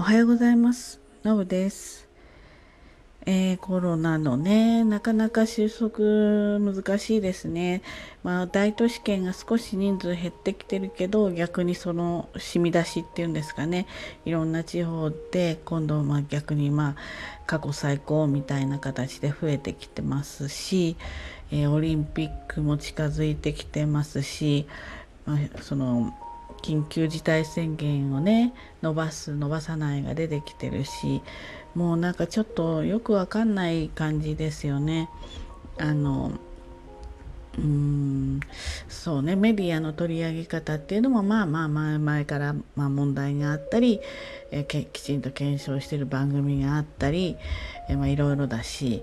おはようございます。のぶです。えー、コロナのね、なかなか収束難しいですね。まあ、大都市圏が少し人数減ってきてるけど、逆にその染み出しっていうんですかね、いろんな地方で今度まあ逆にまあ過去最高みたいな形で増えてきてますし、えー、オリンピックも近づいてきてますし、まあ、その緊急事態宣言をね伸ばす伸ばさないが出てきてるしもうなんかちょっとよくわかんない感じですよね。あのうーんそうねメディアの取り上げ方っていうのもまあまあ前前からまあ問題があったり、えきちんと検証してる番組があったり、えまあ、いろいろだし、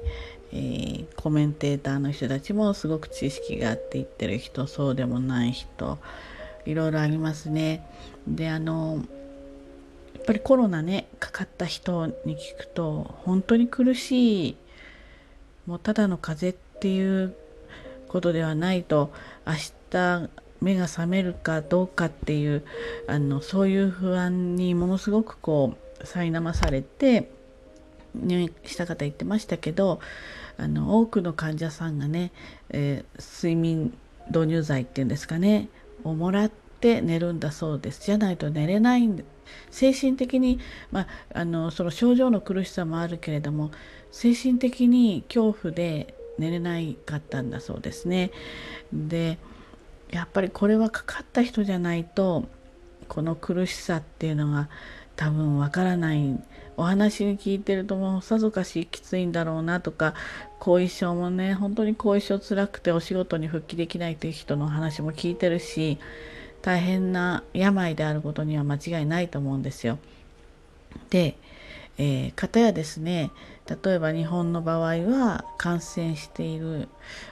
えー、コメンテーターの人たちもすごく知識があって言ってる人そうでもない人いろいろありますね。であのやっぱりコロナねかかった人に聞くと本当に苦しいもうただの風邪っていうことではないと明日目が覚めるかどうかっていうあのそういう不安にものすごくこう苛まされて入院した方言ってましたけどあの多くの患者さんがね、えー、睡眠導入剤っていうんですかねをもらって寝るんだそうですじゃないと寝れないんで精神的に、まあ、あのその症状の苦しさもあるけれども精神的に恐怖で寝れないかったんだそうですね。でやっぱりこれはかかった人じゃないとこの苦しさっていうのが多分わからないお話に聞いてるともうさぞかしきついんだろうなとか後遺症もね本当に後遺症つらくてお仕事に復帰できないという人の話も聞いてるし大変な病であることには間違いないと思うんですよ。で、えー、方やですね例えば日本の場合は感染している、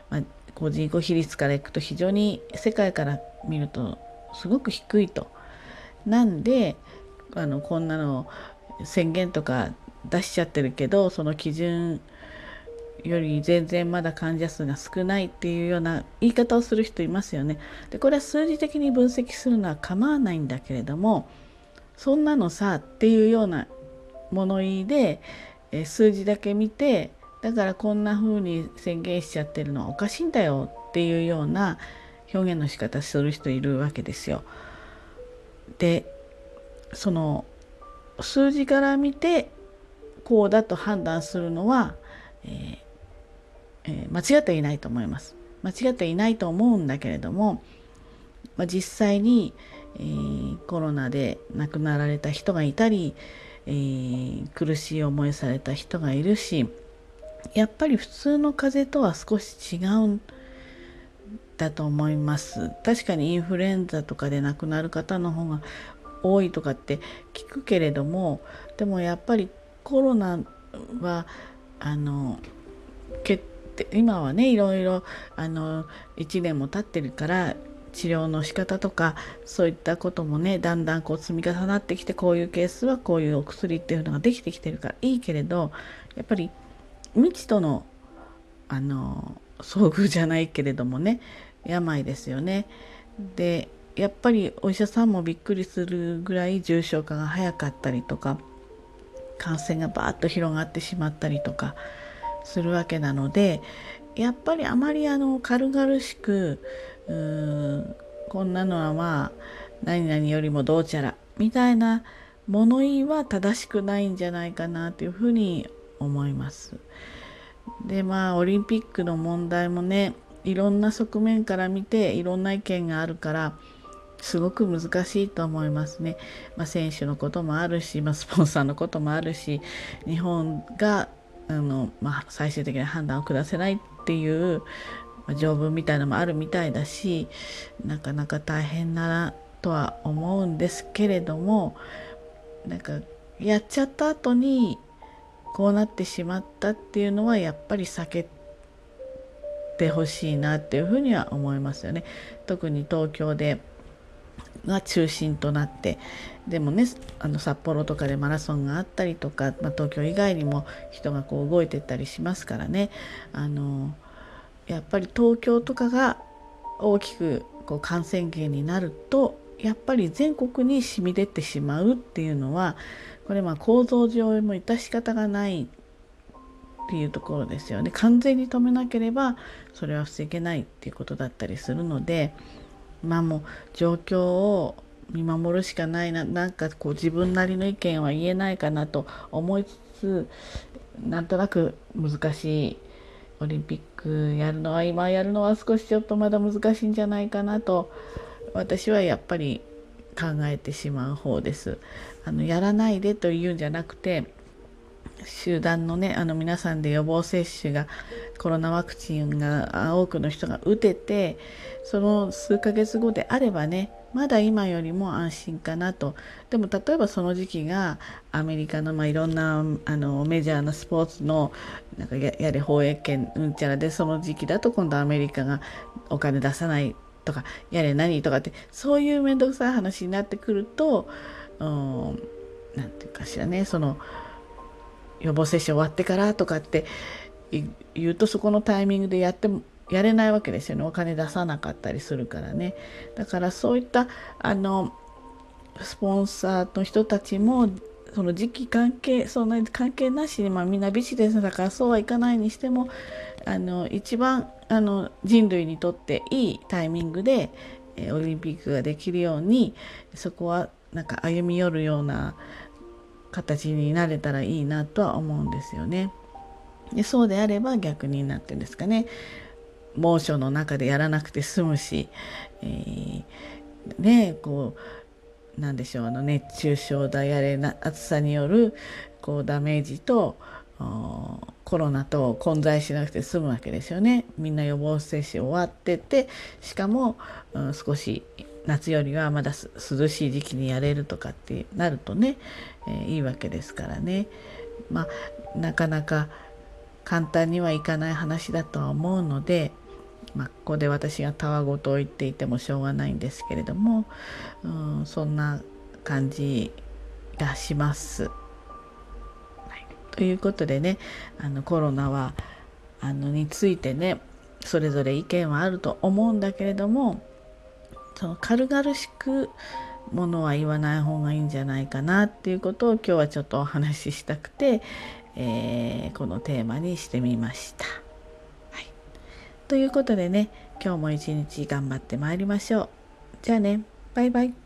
まあ、人口比率からいくと非常に世界から見るとすごく低いと。なんであのこんなの宣言とか出しちゃってるけどその基準より全然まだ患者数が少ないっていうような言い方をする人いますよね。でこれは数字的に分析するのは構わないんだけれどもそんなのさっていうような物言いで、え数字だけ見てだからこんな風に宣言しちゃってるのはおかしいんだよっていうような表現の仕方する人いるわけですよ。でその数字から見てこうだと判断するのは、えーえー、間違っていないと思います。間違っていないと思うんだけれども、まあ、実際に、えー、コロナで亡くなられた人がいたり、えー、苦しい思いされた人がいるしやっぱり普通の風邪とは少し違うんだと思います確かにインフルエンザとかで亡くなる方の方が多いとかって聞くけれどもでもやっぱりコロナはあの決今はねいろいろあの1年も経ってるから治療の仕方とかそういったこともねだんだんこう積み重なってきてこういうケースはこういうお薬っていうのができてきてるからいいけれどやっぱり未知とのあの遭遇じゃないけれどもね病ですよね。でやっぱりお医者さんもびっくりするぐらい重症化が早かったりとか感染がバーッと広がってしまったりとかするわけなのでやっぱりあまりあの軽々しくうーこんなのはまあ何々よりもどうちゃらみたいな物言いは正しくないんじゃないかなというふうに思います。でまあオリンピックの問題もねいろんな側面から見ていろんな意見があるからすごく難しいと思いますね。まあ、選手のこともあるし、まあ、スポンサーのこともあるし日本があの、まあ、最終的な判断を下せないっていう、まあ、条文みたいのもあるみたいだしなかなか大変だなとは思うんですけれどもなんかやっちゃった後にこうなってしまったっていうのはやっぱり避けてほしいなっていうふうには思いますよね。特に東京でが中心となってでもねあの札幌とかでマラソンがあったりとか、まあ、東京以外にも人がこう動いてったりしますからね。あのやっぱり東京とかが大きくこう感染源になるとやっぱり全国に染み出てしまうっていうのはこれまあ構造上も致し方がないっていうところですよね。完全に止めなければそれは防げないっていうことだったりするのでまあもう状況を見守るしかないななんかこう自分なりの意見は言えないかなと思いつつなんとなく難しいオリンピックやるのは今やるのは少しちょっとまだ難しいんじゃないかなと私はやっぱり考えてしまう方です。あのやらないでというんじゃなくて集団のねあの皆さんで予防接種がコロナワクチンが多くの人が打ててその数ヶ月後であればねまだ今よりも安心かなと。でも例えばその時期がアメリカの、まあ、いろんなあのメジャーなスポーツのなんかややれ放映権うんちゃらでその時期だと今度アメリカがお金出さないとかやれ何とかってそういう面倒くさい話になってくると何て言うかしらねその予防接種終わってからとかって言うとそこのタイミングでやってもやれないわけですよね。お金出さなかったりするからね。だからそういったあのスポンサーの人たちもその時期関係そんなに関係なしに、まあ、みんなビジネスだからそうはいかないにしてもあの一番あの人類にとっていいタイミングで、えオリンピックができるようにそこはなんか歩み寄るような形になれたらいいなとは思うんですよね。でそうであれば逆になってんですかね猛暑の中でやらなくて済むし、えー、ねこうなんでしょうあの熱中症だやれな暑さによるこうダメージとコロナと混在しなくて済むわけですよね。みんな予防接種終わっててしかも、うん、少し夏よりはまだ涼しい時期にやれるとかってなるとね、え、いいわけですからね。まあなかなか簡単にはいかない話だとは思うので、まあ、ここで私がたわごとを言っていてもしょうがないんですけれども、うん、そんな感じがします。はい、ということでねあのコロナはあのについてねそれぞれ意見はあると思うんだけれどもその軽々しくものは言わない方がいいんじゃないかなっていうことを今日はちょっとお話ししたくて、えー、このテーマにしてみました。はい、ということでね今日も一日頑張ってまいりましょう。じゃあねバイバイ。